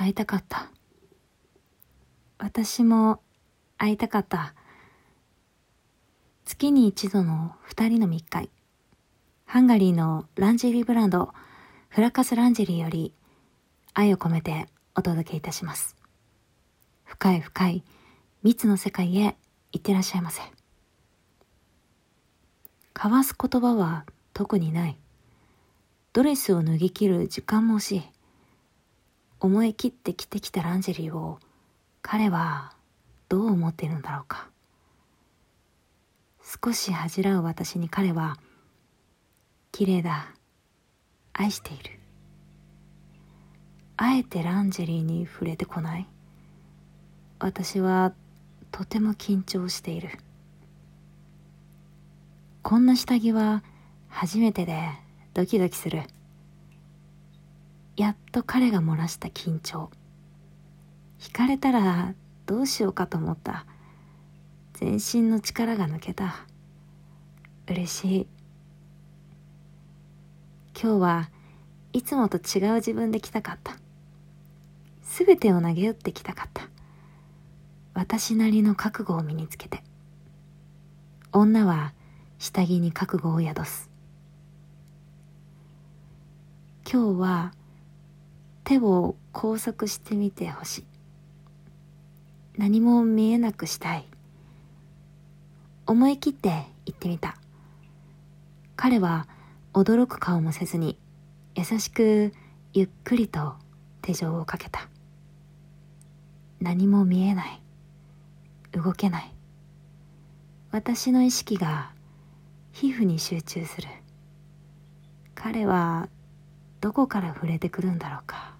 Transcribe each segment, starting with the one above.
会いたかった。私も会いたかった。月に一度の二人の密会。ハンガリーのランジェリーブランド、フラカスランジェリーより愛を込めてお届けいたします。深い深い密の世界へ行ってらっしゃいませ。交わす言葉は特にない。ドレスを脱ぎ切る時間も惜しい。思い切って着てきたランジェリーを彼はどう思っているんだろうか。少し恥じらう私に彼は、綺麗だ、愛している。あえてランジェリーに触れてこない私はとても緊張している。こんな下着は初めてでドキドキする。やっと彼が漏らした緊張。惹かれたらどうしようかと思った。全身の力が抜けた。嬉しい。今日はいつもと違う自分で来たかった。すべてを投げ打ってきたかった。私なりの覚悟を身につけて。女は下着に覚悟を宿す今日は手を拘束してみてほしい。何も見えなくしたい。思い切って言ってみた。彼は驚く顔もせずに優しくゆっくりと手錠をかけた。何も見えない。動けない。私の意識が皮膚に集中する。彼はどこから触れてくるんだろうか。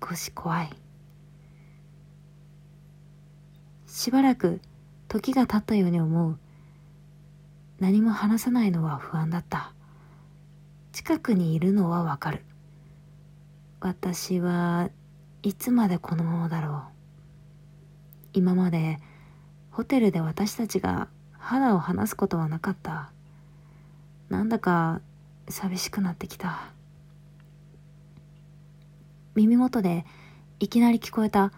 少し怖い。しばらく時が経ったように思う。何も話さないのは不安だった。近くにいるのはわかる。私はいつまでこのままだろう。今までホテルで私たちが肌を離すことはなかった。なんだか寂しくなってきた。耳元でいきなり聞こえた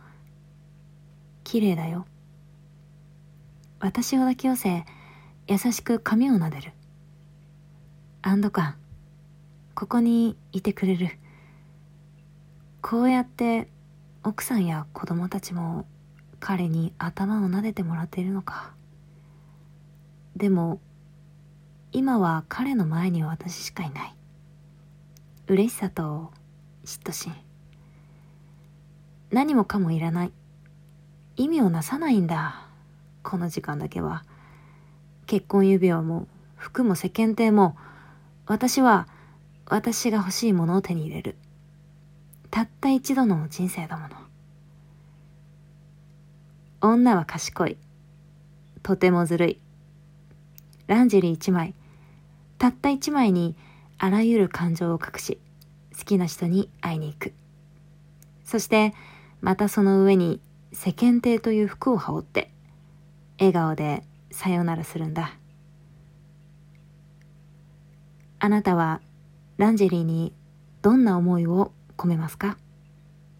「綺麗だよ」私を抱き寄せ優しく髪を撫でる。安堵感。ここにいてくれる。こうやって奥さんや子供たちも彼に頭を撫でてもらっているのか。でも今は彼の前には私しかいない。嬉しさと嫉妬心。何もかもいらない。意味をなさないんだ。この時間だけは。結婚指輪も服も世間体も私は私が欲しいものを手に入れる。たった一度の人生だもの。女は賢い。とてもずるい。ランジェリー一枚、たった一枚にあらゆる感情を隠し、好きな人に会いに行く。そして、またその上に世間体という服を羽織って、笑顔でさよならするんだ。あなたはランジェリーにどんな思いを込めますか？